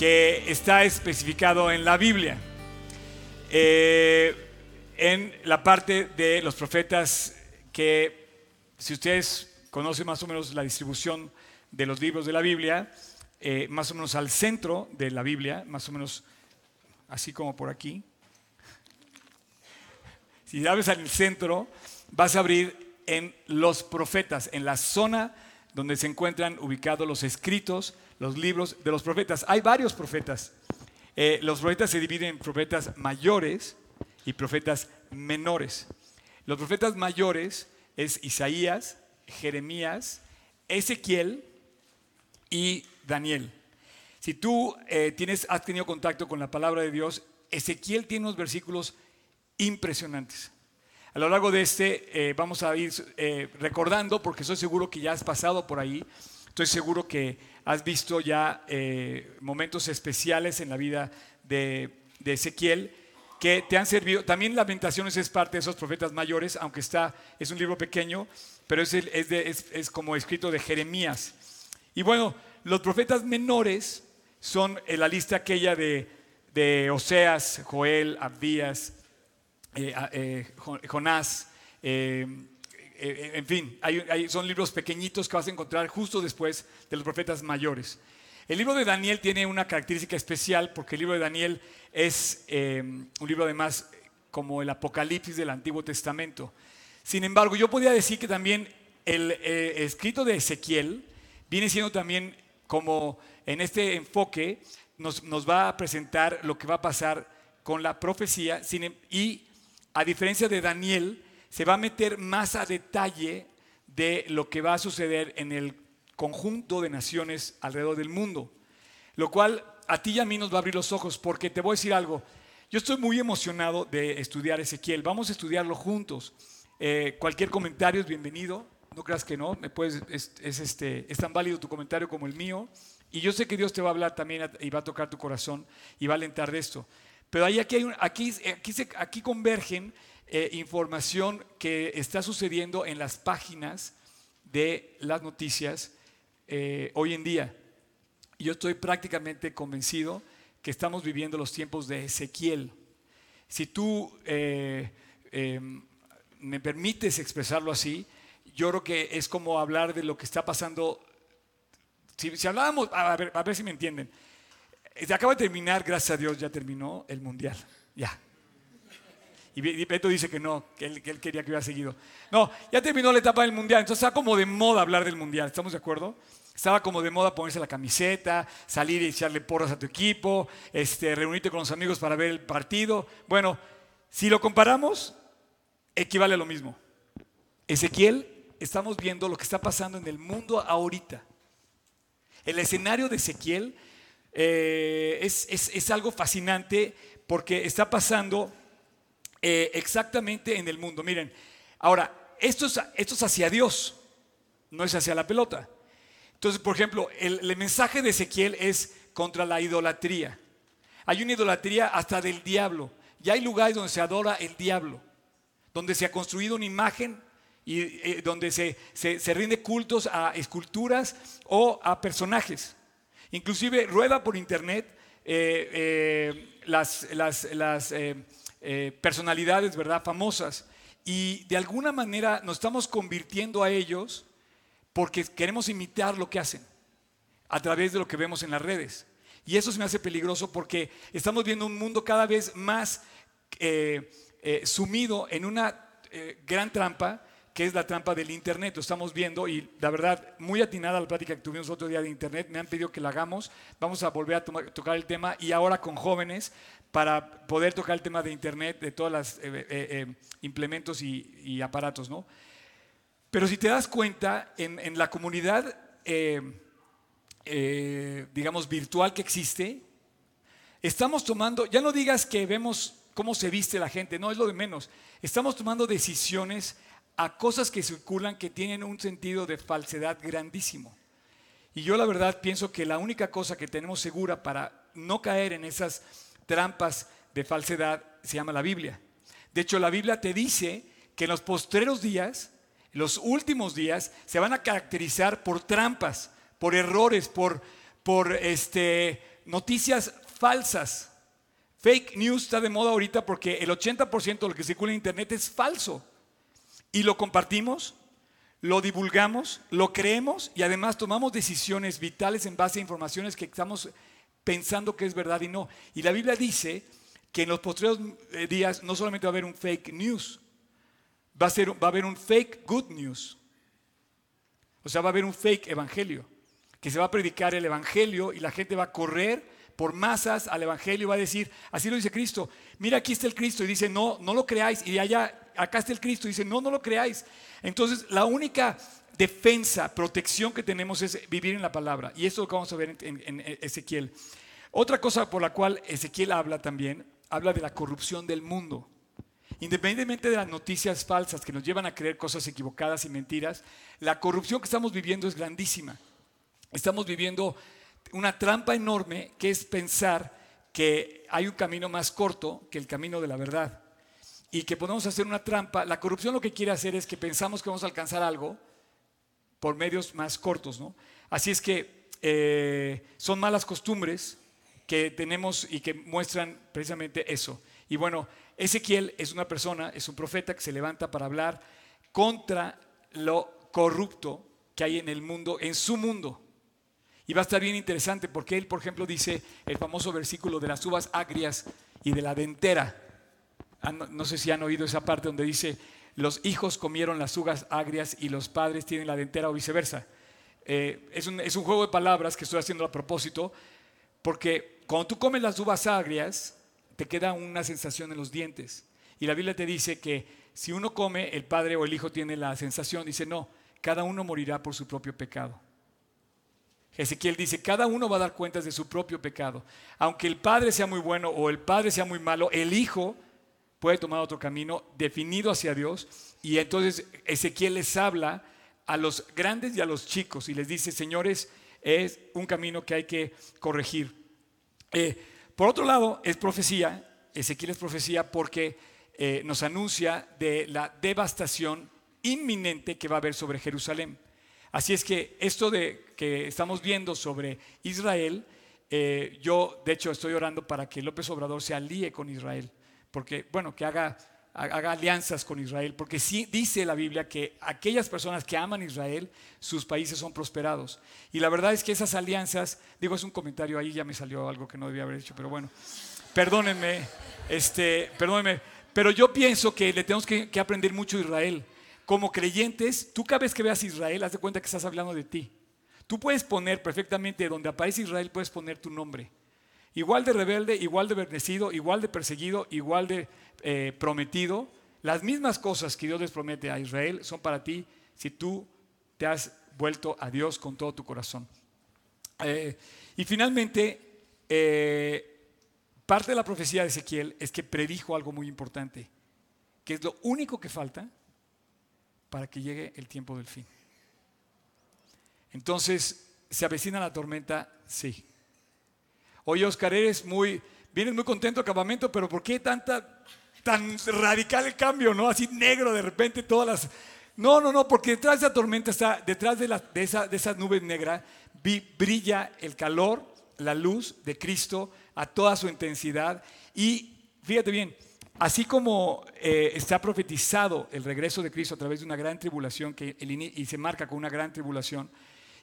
que está especificado en la Biblia. Eh, en la parte de los profetas que, si ustedes conocen más o menos la distribución de los libros de la Biblia, eh, más o menos al centro de la Biblia, más o menos así como por aquí. Si abres al centro, vas a abrir en los profetas, en la zona donde se encuentran ubicados los escritos, los libros de los profetas. Hay varios profetas. Eh, los profetas se dividen en profetas mayores y profetas menores. Los profetas mayores es Isaías, Jeremías, Ezequiel y Daniel. Si tú eh, tienes, has tenido contacto con la palabra de Dios, Ezequiel tiene unos versículos impresionantes. A lo largo de este eh, vamos a ir recordando, porque estoy seguro que ya has pasado por ahí, estoy seguro que has visto ya momentos especiales en la vida de, Ezequiel que te han servido. También Lamentaciones es parte de esos profetas mayores, aunque está, es un libro pequeño, pero es, como escrito de Jeremías. Y bueno, los profetas menores son en la lista aquella de, Oseas, Joel, Abdías, eh, eh, Jonás, eh, en fin, son libros pequeñitos que vas a encontrar justo después de los profetas mayores. El libro de Daniel tiene una característica especial porque el libro de Daniel es un libro además como el Apocalipsis del Antiguo Testamento. Sin embargo, yo podría decir que también el escrito de Ezequiel viene siendo también como en este enfoque nos, va a presentar lo que va a pasar con la profecía em, y a diferencia de Daniel, se va a meter más a detalle de lo que va a suceder en el conjunto de naciones alrededor del mundo. Lo cual a ti y a mí nos va a abrir los ojos porque te voy a decir algo. Yo estoy muy emocionado de estudiar Ezequiel. Vamos a estudiarlo juntos. Eh, cualquier comentario es bienvenido. No creas que no. Me puedes, es, este, es tan válido tu comentario como el mío. Y yo sé que Dios te va a hablar también y va a tocar tu corazón y va a alentar de esto. Pero ahí aquí, hay aquí, aquí, aquí convergen eh, información que está sucediendo en las páginas de las noticias eh, hoy en día. Yo estoy prácticamente convencido que estamos viviendo los tiempos de Ezequiel. Si tú eh, em, me permites expresarlo así, yo creo que es como hablar de lo que está pasando si, hablábamos, a ver, a ver si me entienden. Acaba de terminar, gracias a Dios, ya terminó el mundial. Ya. Y Beto dice que no, que él, quería que hubiera seguido. No, ya terminó la etapa del mundial, entonces está como de moda hablar del mundial, ¿estamos de acuerdo? Estaba como de moda ponerse la camiseta, salir y echarle porras a tu equipo, este, reunirte con los amigos para ver el partido. Bueno, si lo comparamos, equivale a lo mismo. Ezequiel, estamos viendo lo que está pasando en el mundo ahorita. El escenario de Ezequiel eh, es, algo fascinante porque está pasando eh, exactamente en el mundo. Miren, ahora, esto es, hacia Dios, no es hacia la pelota. Entonces, por ejemplo, el, el mensaje de Ezequiel es contra la idolatría. Hay una idolatría hasta del diablo. Y hay lugares donde se adora el diablo, donde se ha construido una imagen y eh, donde se, se, rinde cultos a esculturas o a personajes. Inclusive rueda por internet eh, eh, las, las, las personalidades ¿verdad? famosas y de alguna manera nos estamos convirtiendo a ellos porque queremos imitar lo que hacen a través de lo que vemos en las redes. Y eso se me hace peligroso porque estamos viendo un mundo cada vez más sumido en una gran trampa que es la trampa del Internet. Lo estamos viendo y la verdad, muy atinada la plática que tuvimos otro día de Internet. Me han pedido que la hagamos. Vamos a volver a tocar el tema y ahora con jóvenes para poder tocar el tema de Internet, de todos los eh, eh, eh, implementos y, aparatos. ¿no? Pero si te das cuenta, en, la comunidad, digamos, virtual que existe, estamos tomando, ya no digas que vemos cómo se viste la gente, no es lo de menos. Estamos tomando decisiones a cosas que circulan que tienen un sentido de falsedad grandísimo. Y yo la verdad pienso que la única cosa que tenemos segura para no caer en esas trampas de falsedad se llama la Biblia. De hecho, la Biblia te dice que en los postreros días, los últimos días, se van a caracterizar por trampas, por errores, por, por, este, noticias falsas. Fake news está de moda ahorita porque el 80% de lo que circula en Internet es falso. Y lo compartimos, lo divulgamos, lo creemos y además tomamos decisiones vitales en base a informaciones que estamos pensando que es verdad y no. Y la Biblia dice que en los posteriores eh, días no solamente va a haber un fake news, va a, ser, va a haber un fake good news. O sea, va a haber un fake evangelio, que se va a predicar el evangelio y la gente va a correr por masas al evangelio y va a decir, así lo dice Cristo, mira aquí está el Cristo y dice, no, no lo creáis y allá, acá está el Cristo y dice, no, no lo creáis. Entonces, la única defensa, protección que tenemos es vivir en la palabra. Y eso es lo que vamos a ver en, en Ezequiel. Otra cosa por la cual Ezequiel habla también, habla de la corrupción del mundo. Independientemente de las noticias falsas que nos llevan a creer cosas equivocadas y mentiras, la corrupción que estamos viviendo es grandísima. Estamos viviendo una trampa enorme que es pensar que hay un camino más corto que el camino de la verdad y que podemos hacer una trampa. La corrupción lo que quiere hacer es que pensamos que vamos a alcanzar algo por medios más cortos, ¿no? Así es que eh, son malas costumbres que tenemos y que muestran precisamente eso. Y bueno, Ezequiel es una persona, es un profeta que se levanta para hablar contra lo corrupto que hay en el mundo, en su mundo. Y va a estar bien interesante porque él, por ejemplo, dice el famoso versículo de las uvas agrias y de la dentera. No sé si han oído esa parte donde dice, los hijos comieron las uvas agrias y los padres tienen la dentera o viceversa. Eh, es, un, es un juego de palabras que estoy haciendo a propósito, porque cuando tú comes las uvas agrias, te queda una sensación en los dientes. Y la Biblia te dice que si uno come, el padre o el hijo tiene la sensación, dice, no, cada uno morirá por su propio pecado. Ezequiel dice, cada uno va a dar cuentas de su propio pecado. Aunque el padre sea muy bueno o el padre sea muy malo, el hijo puede tomar otro camino definido hacia Dios. Y entonces Ezequiel les habla a los grandes y a los chicos y les dice, señores, es un camino que hay que corregir. Eh, por otro lado, es profecía, Ezequiel es profecía porque eh, nos anuncia de la devastación inminente que va a haber sobre Jerusalén. Así es que esto de que estamos viendo sobre Israel, eh, yo de hecho estoy orando para que López Obrador se alíe con Israel porque, bueno, que haga, haga alianzas con Israel, porque sí dice la Biblia que aquellas personas que aman Israel, sus países son prosperados. Y la verdad es que esas alianzas, digo, es un comentario ahí, ya me salió algo que no debía haber hecho, pero bueno, perdónenme, este, perdónenme, pero yo pienso que le tenemos que, que aprender mucho a Israel. Como creyentes, tú cada vez que veas Israel, haz de cuenta que estás hablando de ti. Tú puedes poner perfectamente donde aparece Israel, puedes poner tu nombre. Igual de rebelde, igual de bendecido, igual de perseguido, igual de eh, prometido. Las mismas cosas que Dios les promete a Israel son para ti si tú te has vuelto a Dios con todo tu corazón. Eh, y finalmente, eh, parte de la profecía de Ezequiel es que predijo algo muy importante, que es lo único que falta para que llegue el tiempo del fin. Entonces, ¿se avecina la tormenta? Sí. Oye, Oscar, eres muy, vienes muy contento al campamento, pero ¿por qué tanta, tan radical el cambio, no? Así negro de repente todas las... No, no, no, porque detrás de esa tormenta está, detrás de, la, esa, de esa nube negra, brilla el calor, la luz de Cristo a toda su intensidad. Y fíjate bien, así como eh, está profetizado el regreso de Cristo a través de una gran tribulación que y se marca con una gran tribulación,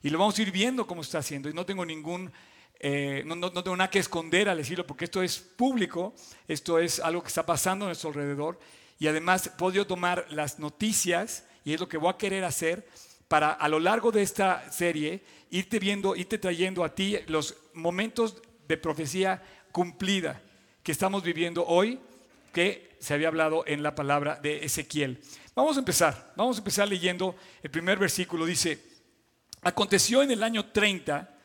y lo vamos a ir viendo cómo está haciendo, y no tengo ningún eh, no, tengo nada que esconder al decirlo porque esto es público, esto es algo que está pasando a nuestro alrededor y además puedo tomar las noticias y es lo que voy a querer hacer para a lo largo de esta serie irte viendo, irte trayendo a ti los momentos de profecía cumplida que estamos viviendo hoy que se había hablado en la palabra de Ezequiel. Vamos a empezar, vamos a empezar leyendo el primer versículo. Dice, aconteció en el año 30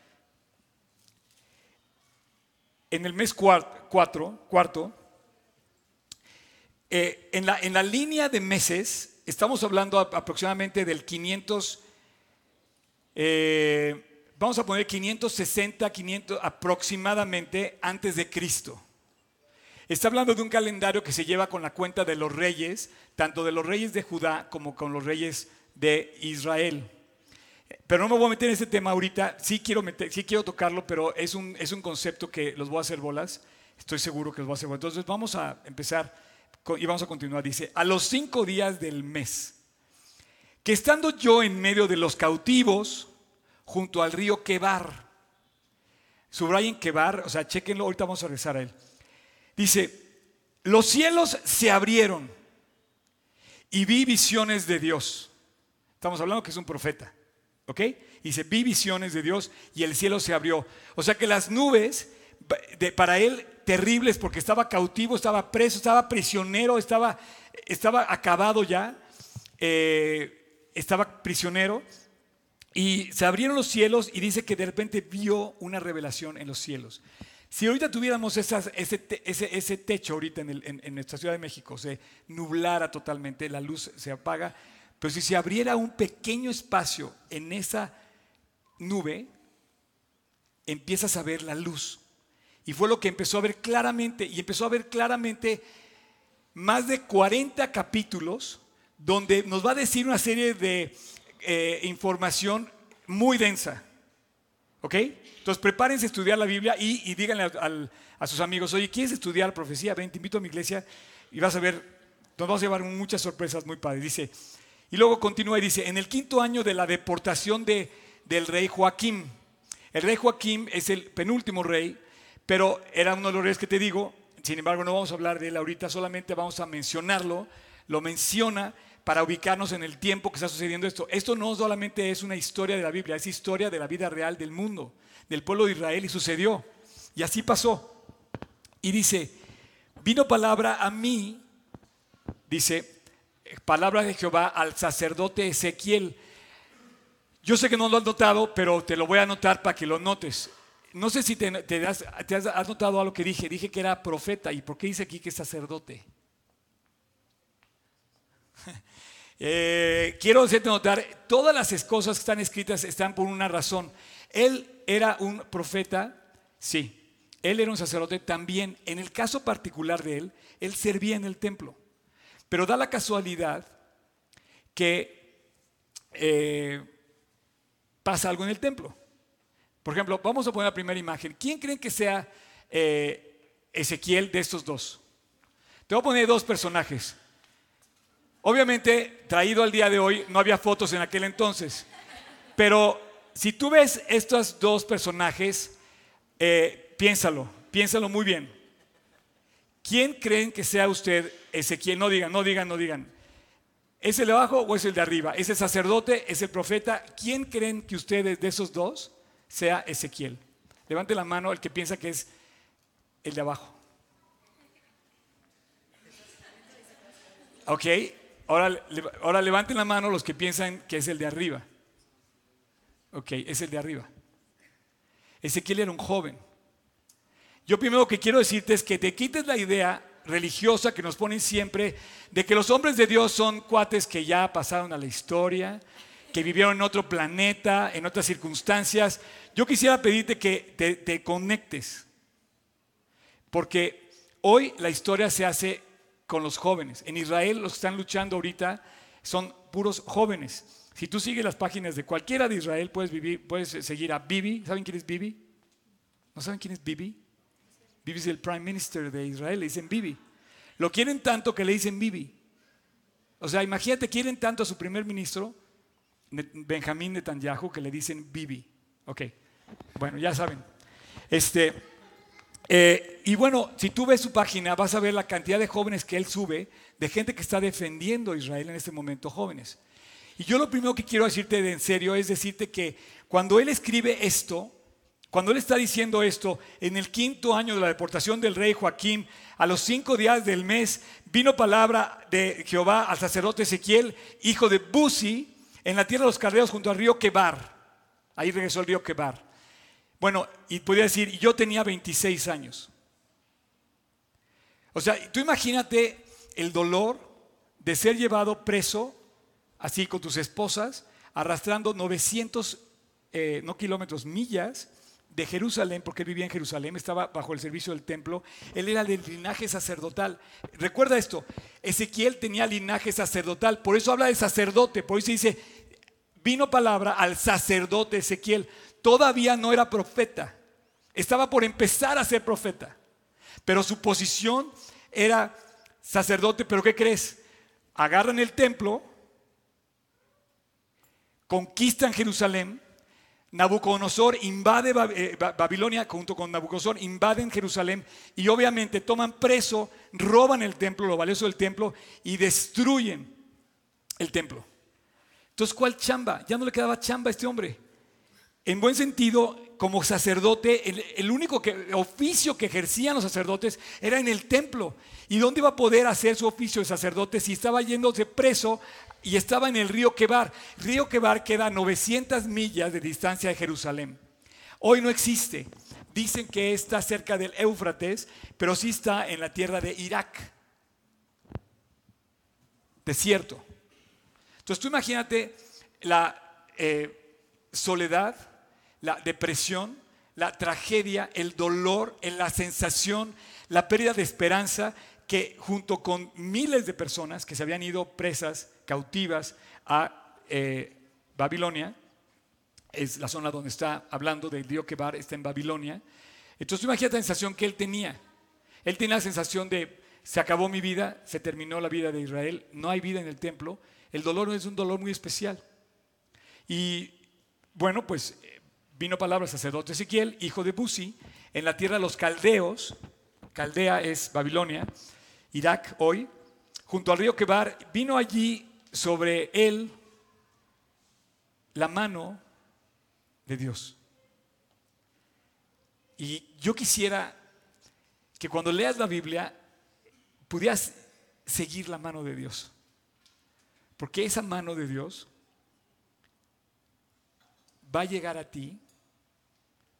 en el mes cuatro, cuarto, eh, en, la, en, la, línea de meses, estamos hablando aproximadamente del 500, eh, vamos a poner 560, 500 aproximadamente antes de Cristo. Está hablando de un calendario que se lleva con la cuenta de los reyes, tanto de los reyes de Judá como con los reyes de Israel. Pero no me voy a meter en ese tema ahorita. Sí quiero, meter, sí quiero tocarlo, pero es un, es un concepto que los voy a hacer bolas. Estoy seguro que los voy a hacer bolas. Entonces vamos a empezar y vamos a continuar. Dice, a los cinco días del mes, que estando yo en medio de los cautivos, junto al río Quebar, subrayen Quebar, o sea, chequenlo, ahorita vamos a regresar a él. Dice, los cielos se abrieron y vi visiones de Dios. Estamos hablando que es un profeta. ¿Ok? Dice, vi visiones de Dios y el cielo se abrió. O sea que las nubes, para él, terribles porque estaba cautivo, estaba preso, estaba prisionero, estaba, estaba acabado ya, eh, estaba prisionero. Y se abrieron los cielos y dice que de repente vio una revelación en los cielos. Si ahorita tuviéramos ese, ese, techo ahorita en, en, nuestra Ciudad de México, se nublara totalmente, la luz se apaga, pero si se abriera un pequeño espacio en esa nube, empiezas a ver la luz. Y fue lo que empezó a ver claramente, y empezó a ver claramente más de 40 capítulos donde nos va a decir una serie de eh, información muy densa. ¿Ok? Entonces prepárense a estudiar la Biblia y, díganle a, sus amigos, oye, ¿quieres estudiar profecía? Ven, te invito a mi iglesia y vas a ver, nos vamos a llevar muchas sorpresas muy padres. Dice, y luego continúa y dice, en el quinto año de la deportación de, del rey Joaquín, el rey Joaquín es el penúltimo rey, pero era uno de los reyes que te digo, sin embargo no vamos a hablar de él ahorita, solamente vamos a mencionarlo, lo menciona para ubicarnos en el tiempo que está sucediendo esto. Esto no solamente es una historia de la Biblia, es historia de la vida real del mundo, del pueblo de Israel y sucedió. Y así pasó. Y dice, vino palabra a mí, dice, palabra de Jehová al sacerdote Ezequiel. Yo sé que no lo has notado, pero te lo voy a anotar para que lo notes. No sé si te, has, has, notado algo que dije. Dije que era profeta. ¿Y por qué dice aquí que es sacerdote? Eh, quiero hacerte notar, todas las cosas que están escritas están por una razón. Él era un profeta, sí. Él era un sacerdote también. En el caso particular de él, él servía en el templo. Pero da la casualidad que eh, pasa algo en el templo. Por ejemplo, vamos a poner la primera imagen. ¿Quién creen que sea eh, Ezequiel de estos dos? Te voy a poner dos personajes. Obviamente, traído al día de hoy, no había fotos en aquel entonces. Pero si tú ves estos dos personajes, eh, piénsalo, piénsalo muy bien. ¿Quién creen que sea usted Ezequiel? No digan, no digan, no digan. ¿Es el de abajo o es el de arriba? ¿Es el sacerdote? ¿Es el profeta? ¿Quién creen que ustedes de esos dos sea Ezequiel? Levante la mano el que piensa que es el de abajo. Ok, Ahora, ahora levanten la mano los que piensan que es el de arriba. Ok, es el de arriba. Ezequiel era un joven. Yo primero que quiero decirte es que te quites la idea religiosa que nos ponen siempre de que los hombres de Dios son cuates que ya pasaron a la historia, que vivieron en otro planeta, en otras circunstancias. Yo quisiera pedirte que te, te conectes, porque hoy la historia se hace con los jóvenes. En Israel los que están luchando ahorita son puros jóvenes. Si tú sigues las páginas de cualquiera de Israel, puedes, vivir, puedes seguir a Bibi. ¿Saben quién es Bibi? ¿No saben quién es Bibi? Bibi es el Prime Minister de Israel, le dicen Bibi. Lo quieren tanto que le dicen Bibi. O sea, imagínate, quieren tanto a su primer ministro, Benjamín Netanyahu, que le dicen Bibi. Ok, bueno, ya saben. Este, eh, y bueno, si tú ves su página, vas a ver la cantidad de jóvenes que él sube, de gente que está defendiendo a Israel en este momento, jóvenes. Y yo lo primero que quiero decirte de en serio es decirte que cuando él escribe esto, cuando él está diciendo esto, en el quinto año de la deportación del rey Joaquín, a los cinco días del mes, vino palabra de Jehová al sacerdote Ezequiel, hijo de Buzi, en la tierra de los carreos junto al río Quebar. Ahí regresó el río Quebar. Bueno, y podría decir, yo tenía 26 años. O sea, tú imagínate el dolor de ser llevado preso, así con tus esposas, arrastrando 900, eh, no kilómetros, millas de Jerusalén, porque él vivía en Jerusalén, estaba bajo el servicio del templo, él era del linaje sacerdotal. Recuerda esto, Ezequiel tenía linaje sacerdotal, por eso habla de sacerdote, por eso dice, vino palabra al sacerdote Ezequiel. Todavía no era profeta, estaba por empezar a ser profeta, pero su posición era sacerdote, pero ¿qué crees? Agarran el templo, conquistan Jerusalén, Nabucodonosor invade eh, Babilonia junto con Nabucodonosor, invaden Jerusalén y obviamente toman preso, roban el templo, lo valioso del templo y destruyen el templo. Entonces, ¿cuál chamba? Ya no le quedaba chamba a este hombre. En buen sentido, como sacerdote, el, único oficio que ejercían los sacerdotes era en el templo. ¿Y dónde iba a poder hacer su oficio de sacerdote si estaba yéndose preso y estaba en el río Quebar? Río Quebar queda a 900 millas de distancia de Jerusalén. Hoy no existe. Dicen que está cerca del Éufrates, pero sí está en la tierra de Irak. Desierto. Entonces tú imagínate la eh, soledad, la depresión, la tragedia, el dolor, la sensación, la pérdida de esperanza que junto con miles de personas que se habían ido presas, cautivas a eh, Babilonia, es la zona donde está hablando del río Kebar, está en Babilonia. Entonces imagínate la sensación que él tenía. Él tenía la sensación de, se acabó mi vida, se terminó la vida de Israel, no hay vida en el templo, el dolor es un dolor muy especial. Y bueno, pues vino palabra sacerdote Ezequiel, hijo de Buzi, en la tierra de los caldeos, Caldea es Babilonia, Irak hoy, junto al río Kebar, vino allí sobre él la mano de Dios. Y yo quisiera que cuando leas la Biblia pudieras seguir la mano de Dios. Porque esa mano de Dios va a llegar a ti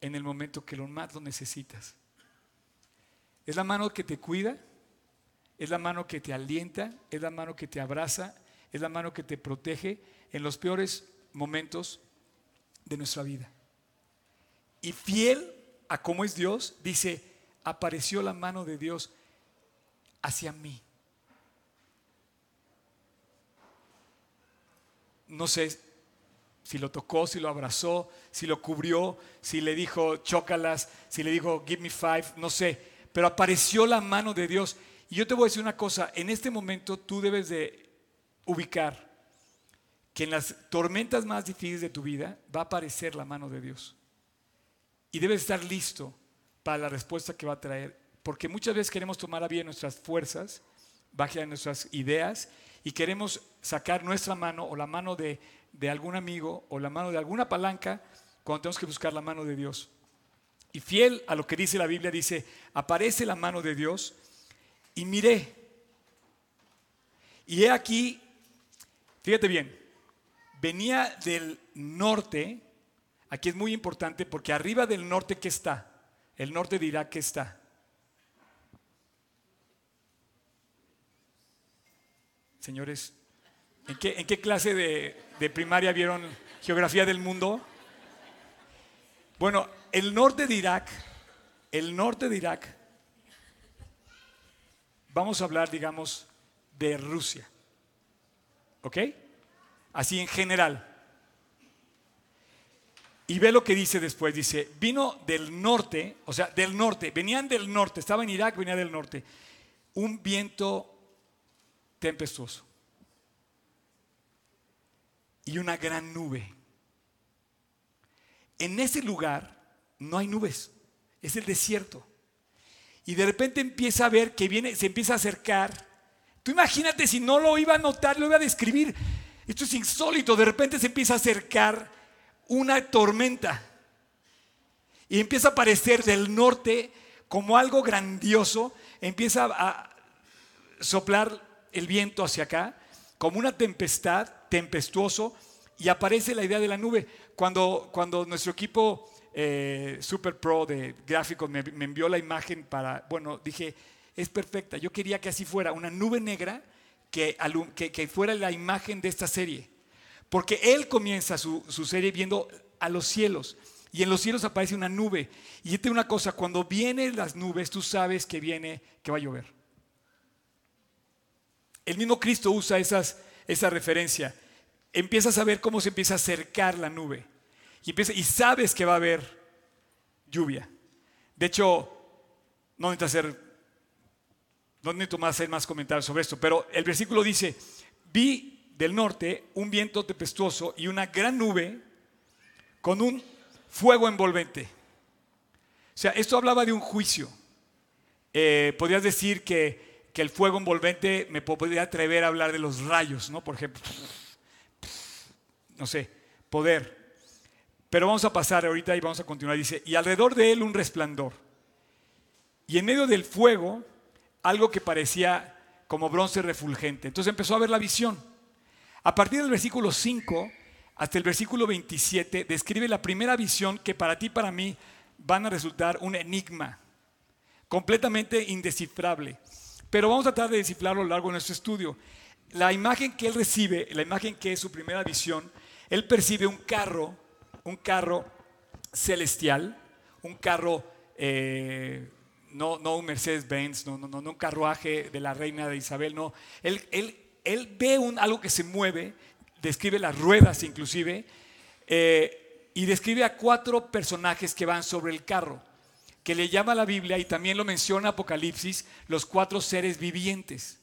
en el momento que lo más lo necesitas. Es la mano que te cuida, es la mano que te alienta, es la mano que te abraza, es la mano que te protege en los peores momentos de nuestra vida. Y fiel a cómo es Dios, dice, apareció la mano de Dios hacia mí. no sé si lo tocó, si lo abrazó, si lo cubrió, si le dijo chócalas, si le dijo give me five, no sé, pero apareció la mano de Dios. Y yo te voy a decir una cosa, en este momento tú debes de ubicar que en las tormentas más difíciles de tu vida va a aparecer la mano de Dios. Y debes estar listo para la respuesta que va a traer, porque muchas veces queremos tomar a bien nuestras fuerzas, bajar nuestras ideas y queremos sacar nuestra mano o la mano de, algún amigo o la mano de alguna palanca cuando tenemos que buscar la mano de Dios. Y fiel a lo que dice la Biblia, dice, aparece la mano de Dios y miré. Y he aquí, fíjate bien, venía del norte, aquí es muy importante porque arriba del norte que está, el norte de Irak que está, Señores, ¿en qué, clase de, de primaria vieron geografía del mundo? Bueno, el norte de Irak, el norte de Irak, vamos a hablar, digamos, de Rusia. ¿Ok? Así en general. Y ve lo que dice después, dice, vino del norte, o sea, del norte, venían del norte, estaba en Irak, venía del norte, un viento tempestuoso y una gran nube. En ese lugar no hay nubes, es el desierto. Y de repente empieza a ver que viene, se empieza a acercar. Tú imagínate si no lo iba a notar, lo iba a describir. Esto es insólito, de repente se empieza a acercar una tormenta. Y empieza a aparecer del norte como algo grandioso, empieza a soplar el viento hacia acá, como una tempestad, tempestuoso, y aparece la idea de la nube. Cuando, cuando nuestro equipo eh, Super Pro de gráficos me, envió la imagen para, bueno, dije, es perfecta. Yo quería que así fuera, una nube negra que, que, fuera la imagen de esta serie. Porque él comienza su, su serie viendo a los cielos. Y en los cielos aparece una nube. Y yo una cosa, cuando vienen las nubes, tú sabes que viene, que va a llover. El mismo Cristo usa esas, esa referencia. empiezas a ver cómo se empieza a acercar la nube. Y, empieza, y sabes que va a haber lluvia. De hecho, no necesito hacer, no necesito más hacer más comentarios sobre esto, pero el versículo dice, vi del norte un viento tempestuoso y una gran nube con un fuego envolvente. O sea, esto hablaba de un juicio. Eh, podrías decir que, que, el fuego envolvente me podría atrever a hablar de los rayos, ¿no? Por ejemplo, no sé, poder. Pero vamos a pasar ahorita y vamos a continuar. Dice, y alrededor de él un resplandor. Y en medio del fuego, algo que parecía como bronce refulgente. Entonces empezó a ver la visión. A partir del versículo 5 hasta el versículo 27 describe la primera visión que para ti y para mí van a resultar un enigma, completamente indescifrable. Pero vamos a tratar de descifrarlo a lo largo de nuestro estudio. La imagen que él recibe, la imagen que es su primera visión, él percibe un carro, un carro celestial, un carro, eh, no, no, un Mercedes-Benz, no, no, no, un carruaje de la reina de Isabel, no. Él, él, él ve un, algo que se mueve, describe las ruedas inclusive, eh, y describe a cuatro personajes que van sobre el carro, que le llama la Biblia y también lo menciona Apocalipsis, los cuatro seres vivientes.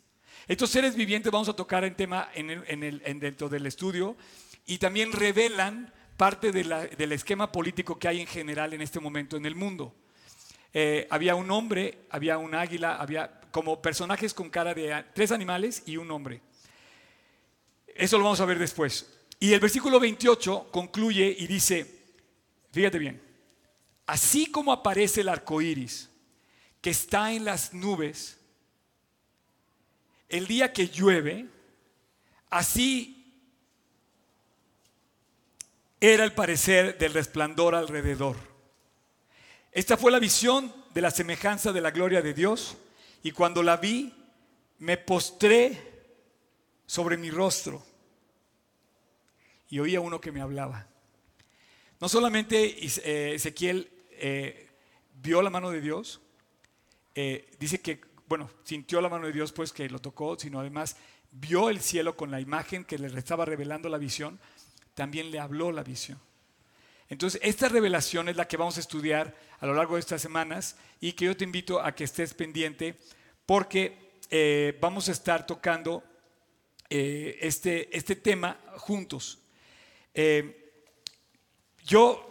Estos seres vivientes vamos a tocar en tema en el, dentro del estudio y también revelan parte del esquema político que hay en general en este momento en el mundo. Eh, había un hombre, había un águila, había como personajes con cara de tres animales y un hombre. Eso lo vamos a ver después. Y el versículo 28 concluye y dice, fíjate bien, así como aparece el arco iris que está en las nubes, el día que llueve, así era el parecer del resplandor alrededor. Esta fue la visión de la semejanza de la gloria de Dios y cuando la vi me postré sobre mi rostro y oía uno que me hablaba. No solamente eh, Ezequiel eh, vio la mano de Dios, eh, dice que, bueno, sintió la mano de Dios pues que lo tocó, sino además vio el cielo con la imagen que le estaba revelando la visión, también le habló la visión. Entonces, esta revelación es la que vamos a estudiar a lo largo de estas semanas y que yo te invito a que estés pendiente porque vamos a estar tocando este, este tema juntos. Eh, yo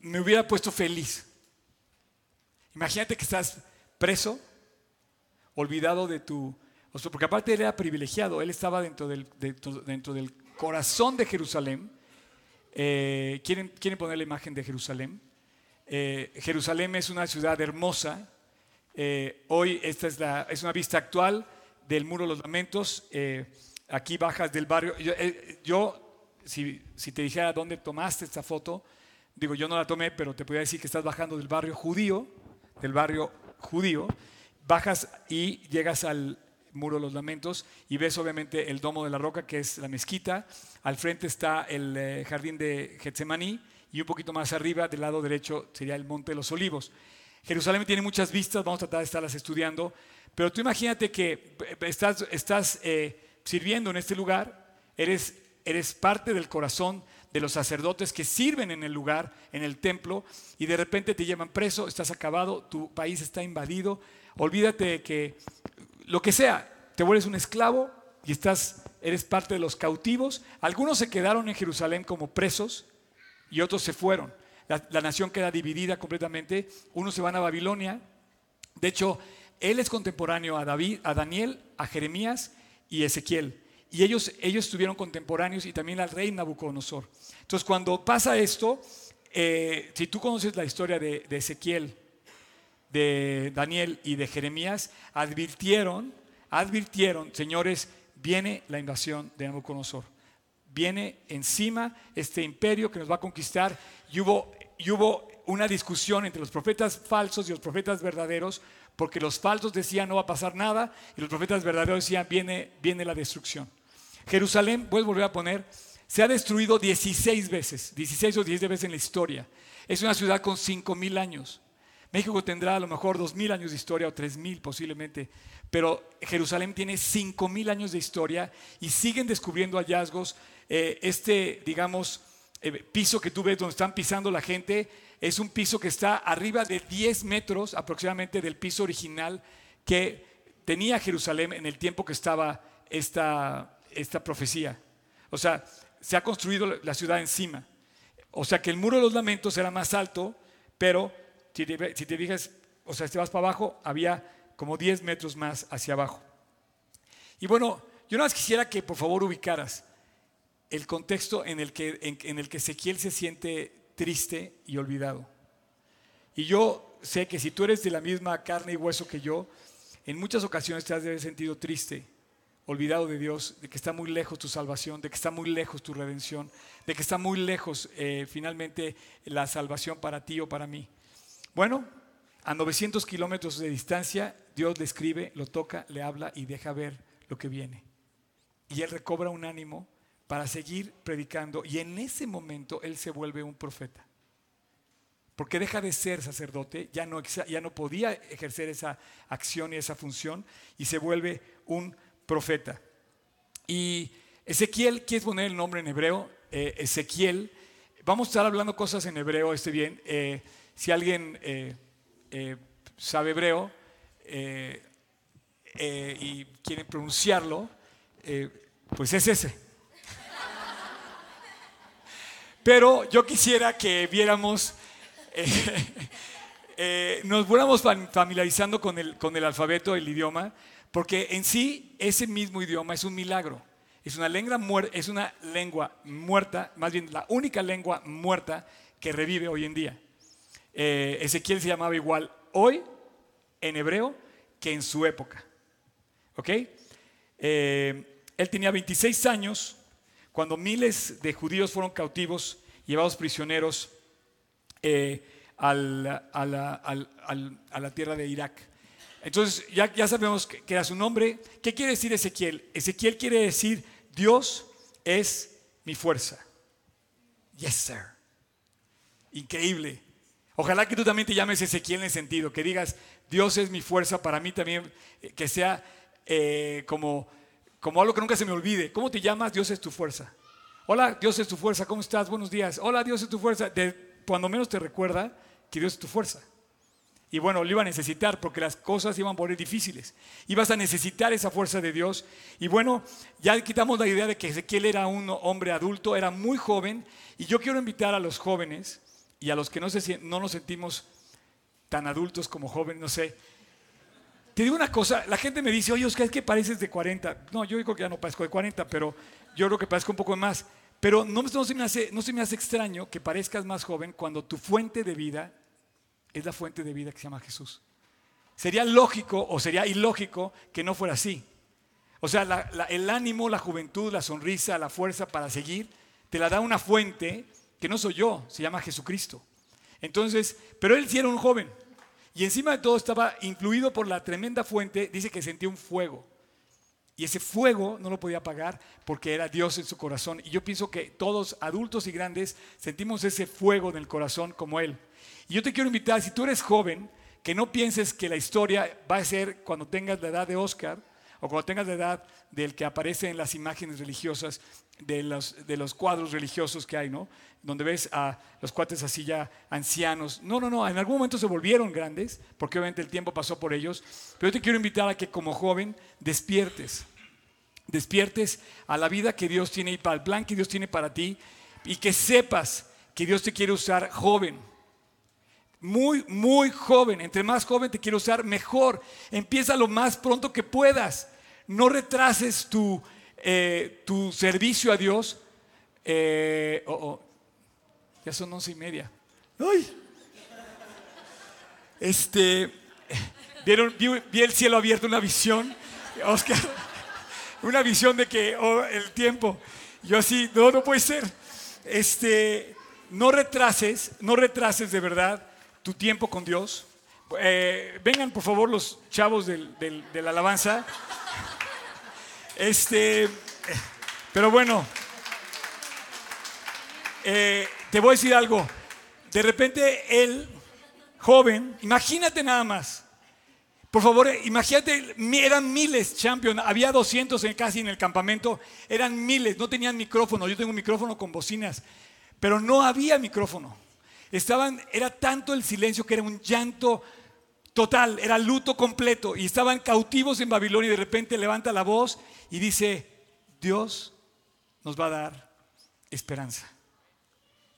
me hubiera puesto feliz. Imagínate que estás preso, olvidado de tu... porque aparte él era privilegiado, él estaba dentro del, dentro, del corazón de Jerusalén. Eh, ¿quieren, ¿quieren, poner la imagen de Jerusalén? Eh, Jerusalén es una ciudad hermosa. hoy esta es, la, es, una vista actual del Muro de los Lamentos. aquí bajas del barrio. yo si, te dijera dónde tomaste esta foto, digo, yo no la tomé, pero te podría decir que estás bajando del barrio judío, del barrio judío, bajas y llegas al Muro de los Lamentos y ves obviamente el Domo de la Roca, que es la mezquita. Al frente está el eh, jardín de Getsemaní y un poquito más arriba, del lado derecho, sería el Monte de los Olivos. Jerusalén tiene muchas vistas, vamos a tratar de estarlas estudiando, pero tú imagínate que eh, estás, estás eh, sirviendo en este lugar, eres eres parte del corazón de los sacerdotes que sirven en el lugar, en el templo, y de repente te llevan preso, estás acabado, tu país está invadido, olvídate de que lo que sea, te vuelves un esclavo y estás, eres parte de los cautivos. Algunos se quedaron en Jerusalén como presos y otros se fueron. La, la nación queda dividida completamente, unos se van a Babilonia. De hecho, él es contemporáneo a David, a Daniel, a Jeremías y Ezequiel. Y ellos, ellos estuvieron contemporáneos y también al rey Nabucodonosor. Entonces, cuando pasa esto, eh, si tú conoces la historia de, Ezequiel, de Daniel y de Jeremías, advirtieron, advirtieron, señores, viene la invasión de Nabucodonosor. Viene encima este imperio que nos va a conquistar y hubo, y hubo una discusión entre los profetas falsos y los profetas verdaderos, porque los falsos decían no va a pasar nada y los profetas verdaderos decían viene, viene la destrucción. Jerusalén, puedes volver a poner, se ha destruido 16 veces, 16 o 10 veces en la historia. Es una ciudad con 5.000 años. México tendrá a lo mejor 2.000 años de historia o 3.000 posiblemente, pero Jerusalén tiene 5.000 años de historia y siguen descubriendo hallazgos. eh, este, digamos, eh, piso que tú ves donde están pisando la gente, es un piso que está arriba de 10 metros aproximadamente del piso original que tenía Jerusalén en el tiempo que estaba esta, esta profecía. O sea, se ha construido la ciudad encima. O sea que el muro de los lamentos era más alto, pero si te, si fijas, o sea, si te vas para abajo, había como 10 metros más hacia abajo. Y bueno, yo nada más quisiera que por favor ubicaras el contexto en el que, en, el que Ezequiel se siente triste y olvidado. Y yo sé que si tú eres de la misma carne y hueso que yo, en muchas ocasiones te has sentido triste, olvidado de Dios, de que está muy lejos tu salvación, de que está muy lejos tu redención, de que está muy lejos eh, finalmente la salvación para ti o para mí. Bueno, a 900 kilómetros de distancia, Dios le escribe, lo toca, le habla y deja ver lo que viene. Y él recobra un ánimo para seguir predicando y en ese momento él se vuelve un profeta. Porque deja de ser sacerdote, ya no, ya no podía ejercer esa acción y esa función y se vuelve un profeta. Y Ezequiel, ¿quieres poner el nombre en hebreo? Eh, Ezequiel, vamos a estar hablando cosas en hebreo, este bien. Eh, si alguien eh, sabe hebreo y quiere pronunciarlo, pues es ese. Pero yo quisiera que viéramos, nos fuéramos familiarizando con el, con el alfabeto, el idioma, porque en sí ese mismo idioma es un milagro. Es una, lengua es una lengua muerta, más bien la única lengua muerta que revive hoy en día. Eh, Ezequiel se llamaba igual hoy en hebreo que en su época. ¿Ok? él tenía 26 años cuando miles de judíos fueron cautivos, llevados prisioneros eh, a, la, tierra de Irak. Entonces ya, ya sabemos que, era su nombre. ¿Qué quiere decir Ezequiel? Ezequiel quiere decir Dios es mi fuerza. Yes, sir. Increíble. Ojalá que tú también te llames Ezequiel en el sentido, que digas, Dios es mi fuerza, para mí también, eh, que sea eh, como como algo que nunca se me olvide. ¿Cómo te llamas? Dios es tu fuerza. Hola, Dios es tu fuerza. ¿Cómo estás? Buenos días. Hola, Dios es tu fuerza. Cuando menos te recuerda que Dios es tu fuerza. Y bueno, lo iba a necesitar porque las cosas iban a poner difíciles. Ibas a necesitar esa fuerza de Dios. Y bueno, ya quitamos la idea de que Ezequiel era un hombre adulto, era muy joven. Y yo quiero invitar a los jóvenes y a los que no, se, no nos sentimos tan adultos como jóvenes, no sé, te digo una cosa, la gente me dice, oye, Oscar, es que pareces de 40. No, yo digo que ya no parezco de 40, pero yo creo que parezco un poco más. Pero no, se me hace, no se me hace extraño que parezcas más joven cuando tu fuente de vida es la fuente de vida que se llama Jesús. Sería lógico o sería ilógico que no fuera así. O sea, el ánimo, la juventud, la sonrisa, la fuerza para seguir, te la da una fuente que no soy yo, se llama Jesucristo. Entonces, pero él sí era un joven. Y encima de todo estaba influido por la tremenda fuente, dice que sentía un fuego. Y ese fuego no lo podía apagar porque era Dios en su corazón. Y yo pienso que todos, adultos y grandes, sentimos ese fuego en el corazón como Él. Y yo te quiero invitar, si tú eres joven, que no pienses que la historia va a ser cuando tengas la edad de Oscar o cuando tengas la edad del que aparece en las imágenes religiosas, de los, de los cuadros religiosos que hay, ¿no? Donde ves a los cuates así ya ancianos. No, no, no, en algún momento se volvieron grandes, porque obviamente el tiempo pasó por ellos. Pero yo te quiero invitar a que como joven despiertes. Despiertes a la vida que Dios tiene y para el plan que Dios tiene para ti y que sepas que Dios te quiere usar joven. Muy, muy joven. Entre más joven te quiere usar, mejor. Empieza lo más pronto que puedas. No retrases tu eh, tu servicio a Dios, eh, oh, oh, ya son once y media. Este, ¿vieron, vi, el cielo abierto, una visión, Oscar, una visión de que oh, el tiempo, yo así, no, no puede ser. Este, no retrases, no retrases de verdad tu tiempo con Dios. Eh, vengan por favor los chavos del, de la alabanza. Este, pero bueno, eh, te voy a decir algo. De repente él, joven, imagínate nada más, Por favor, imagínate, eran miles, champion. Había 200 en, casi en el campamento. Eran miles, no tenían micrófono. Yo tengo un micrófono con bocinas, pero no había micrófono. Estaban, era tanto el silencio que era un llanto total, era luto completo. Y estaban cautivos en Babilonia de repente levanta la voz y dice, Dios nos va a dar esperanza.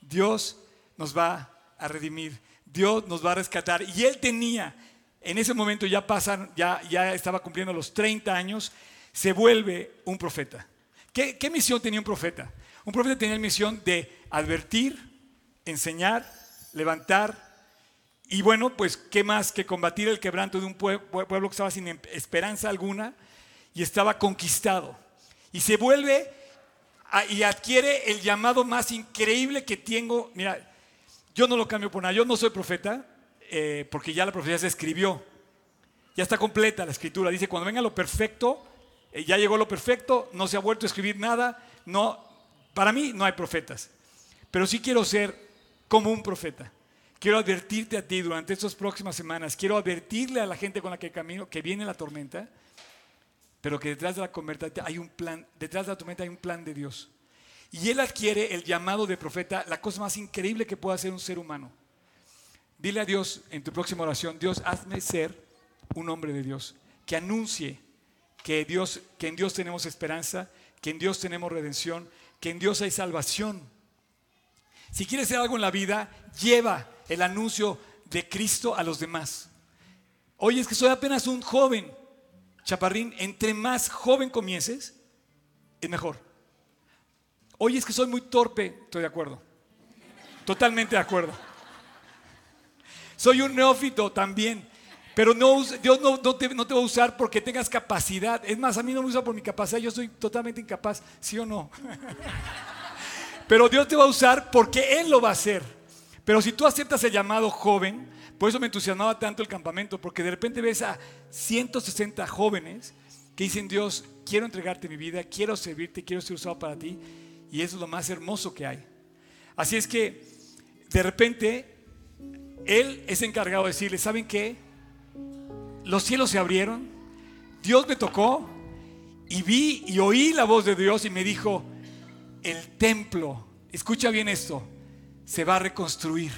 Dios nos va a redimir. Dios nos va a rescatar. Y él tenía en ese momento ya pasan, ya, ya estaba cumpliendo los 30 años, se vuelve un profeta. ¿Qué, ¿Qué, misión tenía un profeta? Un profeta tenía la misión de advertir, enseñar, levantar y bueno, pues qué más que combatir el quebranto de un pueblo que estaba sin em, esperanza alguna y estaba conquistado. Y se vuelve y adquiere el llamado más increíble que tengo. Mira, yo no lo cambio por nada, yo no soy profeta, eh, porque ya la profecía se escribió. Ya está completa la escritura. Dice, cuando venga lo perfecto, eh, ya llegó lo perfecto, no se ha vuelto a escribir nada. No, para mí no hay profetas. Pero sí quiero ser como un profeta. Quiero advertirte a ti durante estas próximas semanas. Quiero advertirle a la gente con la que camino que viene la tormenta, pero que detrás de la tormenta hay un plan, detrás de la tormenta hay un plan de Dios. Y él adquiere el llamado de profeta, la cosa más increíble que puede hacer un ser humano. Dile a Dios en tu próxima oración, Dios, hazme ser un hombre de Dios, que anuncie que, Dios, que en Dios tenemos esperanza, que en Dios tenemos redención, que en Dios hay salvación. Si quieres hacer algo en la vida, lleva el anuncio de Cristo a los demás. Oye, es que soy apenas un joven, chaparrín, entre más joven comiences, es mejor. Oye, es que soy muy torpe, estoy de acuerdo. Totalmente de acuerdo. Soy un neófito también. Pero no, Dios no, te, va a usar porque tengas capacidad. Es más, a mí no me usa por mi capacidad. Yo soy totalmente incapaz, ¿sí o no? Pero Dios te va a usar porque Él lo va a hacer. Pero si tú aceptas el llamado joven, por eso me entusiasmaba tanto el campamento, porque de repente ves a 160 jóvenes que dicen, Dios, quiero entregarte mi vida, quiero servirte, quiero ser usado para ti. Y es lo más hermoso que hay. Así es que de repente él es encargado de decirle, ¿saben qué? Los cielos se abrieron, Dios me tocó y vi y oí la voz de Dios y me dijo, el templo, escucha bien esto, se va a reconstruir.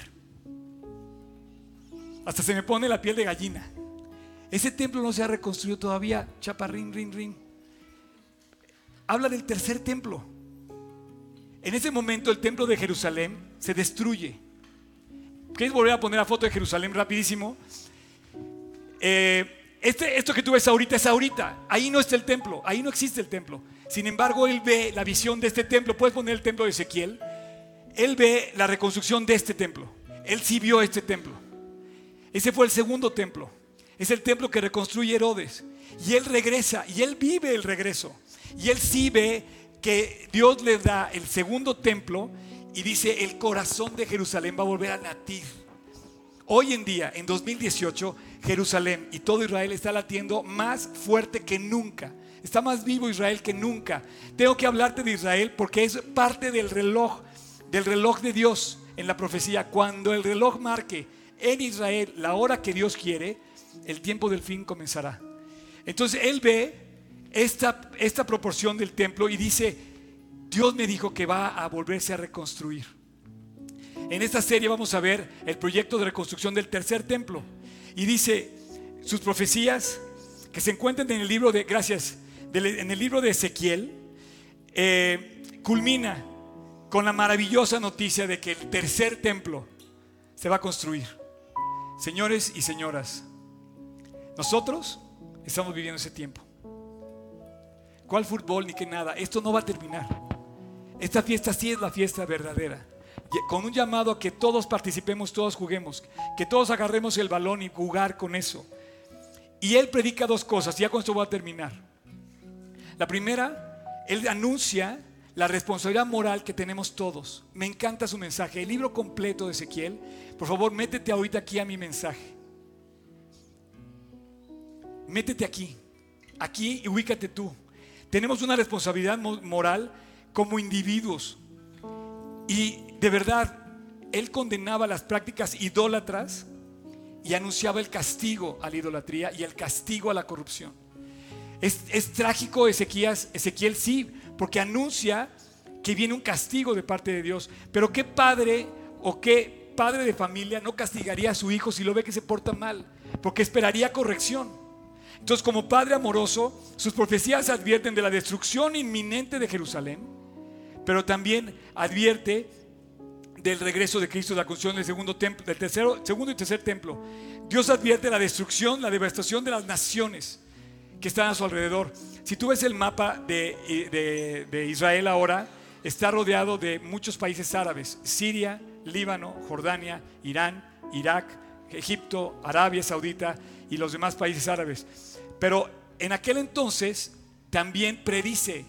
Hasta se me pone la piel de gallina. Ese templo no se ha reconstruido todavía, chaparrín, rin, rin. Habla del tercer templo. En ese momento el templo de Jerusalén se destruye. ¿Quieres volver a poner la foto de Jerusalén rapidísimo? Eh, este, esto que tú ves ahorita es ahorita. Ahí no está el templo, ahí no existe el templo. Sin embargo, él ve la visión de este templo. Puedes poner el templo de Ezequiel. Él ve la reconstrucción de este templo. Él sí vio este templo. Ese fue el segundo templo. Es el templo que reconstruye Herodes. Y él regresa y él vive el regreso. Y él sí ve que Dios le da el segundo templo y dice, el corazón de Jerusalén va a volver a latir. Hoy en día, en 2018, Jerusalén y todo Israel está latiendo más fuerte que nunca. Está más vivo Israel que nunca. Tengo que hablarte de Israel porque es parte del reloj, del reloj de Dios en la profecía. Cuando el reloj marque en Israel la hora que Dios quiere, el tiempo del fin comenzará. Entonces él ve esta, esta proporción del templo y dice, Dios me dijo que va a volverse a reconstruir. En esta serie vamos a ver el proyecto de reconstrucción del tercer templo. Y dice sus profecías que se encuentran en el libro de, gracias, en el libro de Ezequiel, eh, culmina con la maravillosa noticia de que el tercer templo se va a construir. Señores y señoras, nosotros estamos viviendo ese tiempo. ¿Cuál fútbol ni qué nada? Esto no va a terminar. Esta fiesta sí es la fiesta verdadera. Con un llamado a que todos participemos, todos juguemos, que todos agarremos el balón y jugar con eso. Y él predica dos cosas, ya con esto voy a terminar. La primera, él anuncia la responsabilidad moral que tenemos todos. Me encanta su mensaje. El libro completo de Ezequiel, por favor, métete ahorita aquí a mi mensaje. Métete aquí, aquí y ubícate tú. Tenemos una responsabilidad moral como individuos. Y de verdad, él condenaba las prácticas idólatras y anunciaba el castigo a la idolatría y el castigo a la corrupción. Es, trágico Ezequías, Ezequiel sí, porque anuncia que viene un castigo de parte de Dios. Pero qué padre o qué padre de familia no castigaría a su hijo si lo ve que se porta mal, porque esperaría corrección. Entonces, como padre amoroso, sus profecías advierten de la destrucción inminente de Jerusalén, pero también advierte del regreso de Cristo, la construcción del segundo templo, del tercero, segundo y tercer templo. Dios advierte la destrucción, la devastación de las naciones que están a su alrededor. Si tú ves el mapa de, de Israel ahora, está rodeado de muchos países árabes, Siria, Líbano, Jordania, Irán, Irak, Egipto, Arabia Saudita y los demás países árabes. Pero en aquel entonces también predice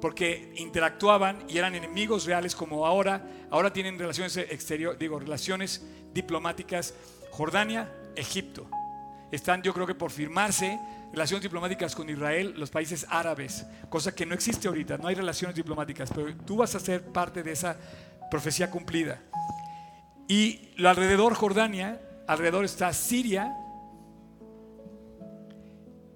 porque interactuaban y eran enemigos reales como ahora. Ahora tienen relaciones exteriores, digo, relaciones diplomáticas. Jordania, Egipto. Están, yo creo que por firmarse relaciones diplomáticas con Israel, los países árabes, cosa que no existe ahorita, no hay relaciones diplomáticas, pero tú vas a ser parte de esa profecía cumplida. Y alrededor Jordania, alrededor está Siria,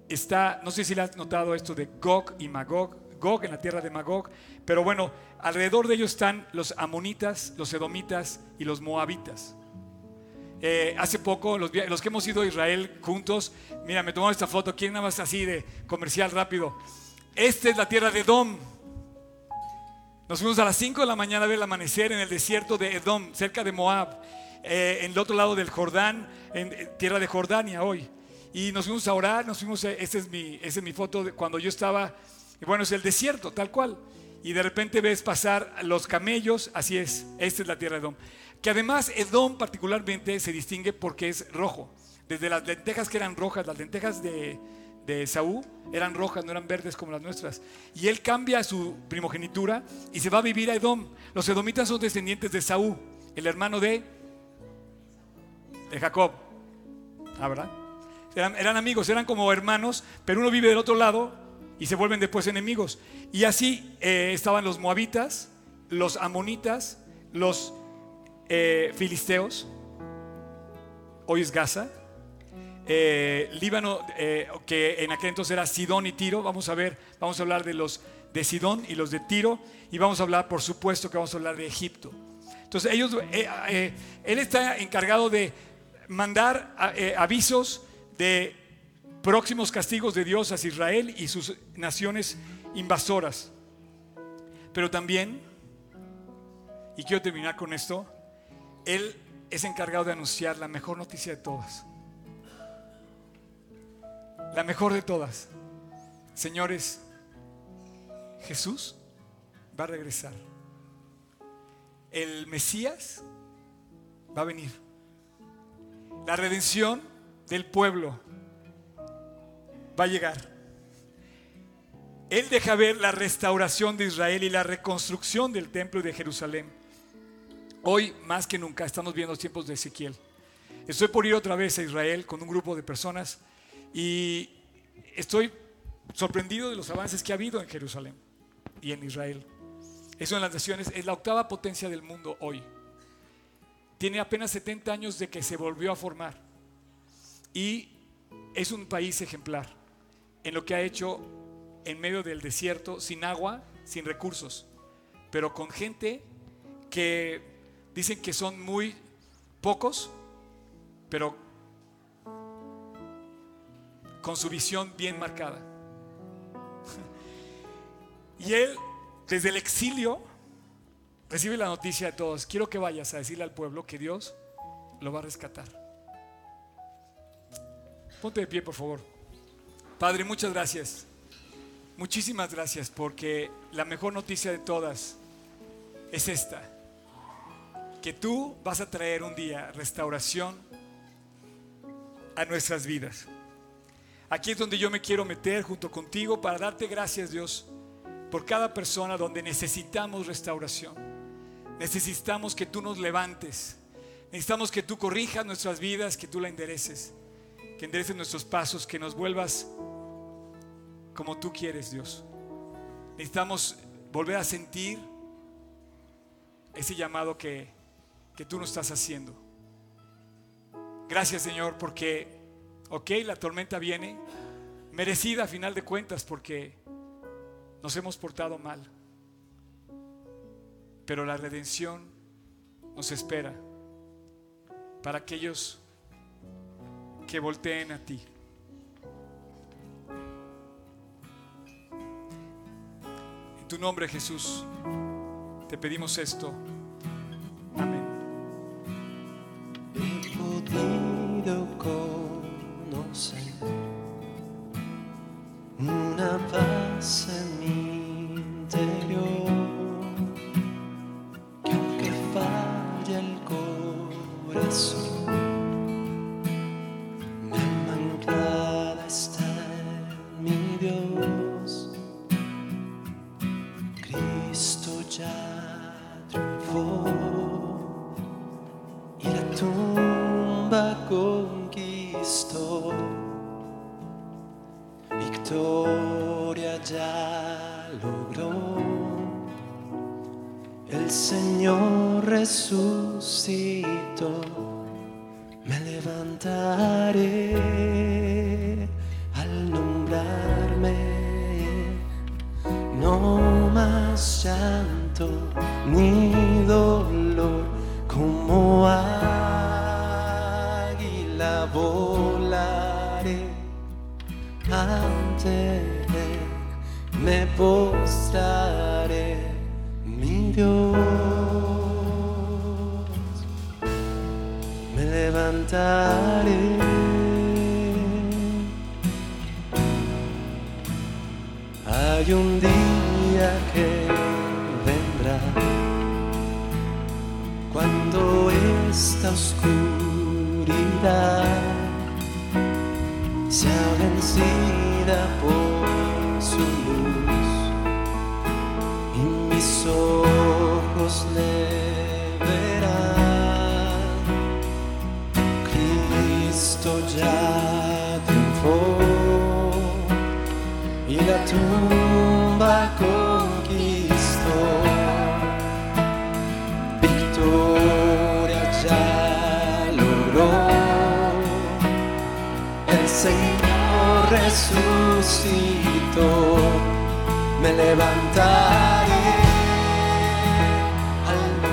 está, no sé si has notado esto de Gog y Magog, Gog, en la tierra de Magog. Pero bueno, alrededor de ellos están los amonitas, los edomitas y los moabitas. Eh, hace poco, los, que hemos ido a Israel juntos, mira, me tomamos esta foto, aquí nada más así de comercial rápido. Esta es la tierra de Edom. Nos fuimos a las 5 de la mañana a ver el amanecer en el desierto de Edom, cerca de Moab, eh, en el otro lado del Jordán, en, tierra de Jordania hoy. Y nos fuimos a orar, nos fuimos, eh, esta es mi, es mi foto de cuando yo estaba bueno, es el desierto, tal cual. Y de repente ves pasar los camellos, así es, esta es la tierra de Edom. Que además Edom particularmente se distingue porque es rojo. Desde las lentejas que eran rojas, las lentejas de, de Saúl eran rojas, no eran verdes como las nuestras. Y él cambia su primogenitura y se va a vivir a Edom. Los edomitas son descendientes de Saúl, el hermano de, de Jacob. ¿Ah, verdad? Eran, eran amigos, eran como hermanos, pero uno vive del otro lado y se vuelven después enemigos. Y así eh, estaban los moabitas, los amonitas, los eh, filisteos, hoy es Gaza, eh, Líbano, que en aquel entonces era Sidón y Tiro, vamos a ver, vamos a hablar de los de Sidón y los de Tiro, y vamos a hablar, por supuesto, que vamos a hablar de Egipto. Entonces ellos, él está encargado de mandar avisos de próximos castigos de Dios hacia Israel y sus naciones invasoras. Pero también, y quiero terminar con esto, Él es encargado de anunciar la mejor noticia de todas. La mejor de todas. Señores, Jesús va a regresar. El Mesías va a venir. La redención del pueblo va a llegar. Él deja ver la restauración de Israel y la reconstrucción del templo de Jerusalén. Hoy, más que nunca, estamos viendo los tiempos de Ezequiel. Estoy por ir otra vez a Israel con un grupo de personas y estoy sorprendido de los avances que ha habido en Jerusalén y en Israel. Es una de las naciones, es la octava potencia del mundo hoy. Tiene apenas 70 años de que se volvió a formar y es un país ejemplar en lo que ha hecho en medio del desierto, sin agua, sin recursos, pero con gente que dicen que son muy pocos, pero con su visión bien marcada. Y él, desde el exilio, recibe la noticia de todos, quiero que vayas a decirle al pueblo que Dios lo va a rescatar. Ponte de pie, por favor. Padre, muchas gracias. Muchísimas gracias porque la mejor noticia de todas es esta. Que tú vas a traer un día restauración a nuestras vidas. Aquí es donde yo me quiero meter junto contigo para darte gracias Dios por cada persona donde necesitamos restauración. Necesitamos que tú nos levantes. Necesitamos que tú corrijas nuestras vidas, que tú la endereces. Que endereces nuestros pasos, que nos vuelvas como tú quieres, Dios. Necesitamos volver a sentir ese llamado que, que tú nos estás haciendo. Gracias Señor porque, ok, la tormenta viene, merecida a final de cuentas porque nos hemos portado mal. Pero la redención nos espera para aquellos que volteen a ti. En tu nombre Jesús, te pedimos esto. He oscuridad sea vencida por su luz y mis ojos le verán. Cristo ya triunfó y la tumba resucitó. Me levantaré al.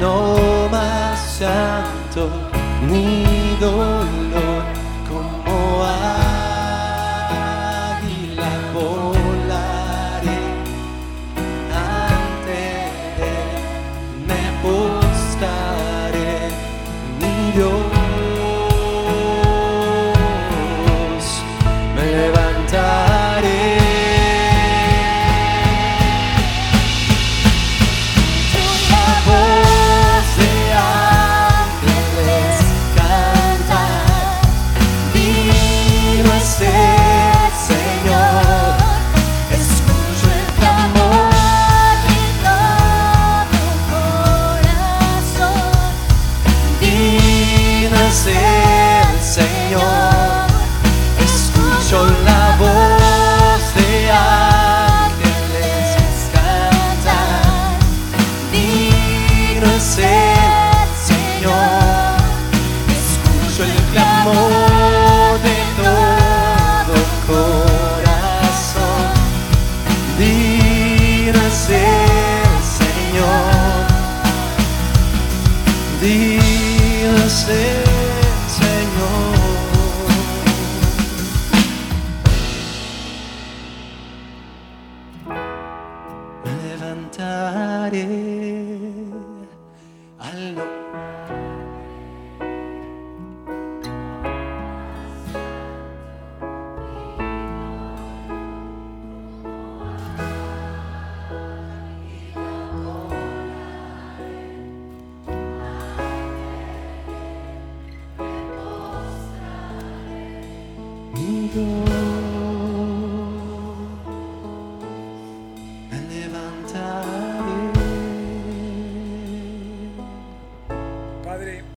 No más llanto ni dolor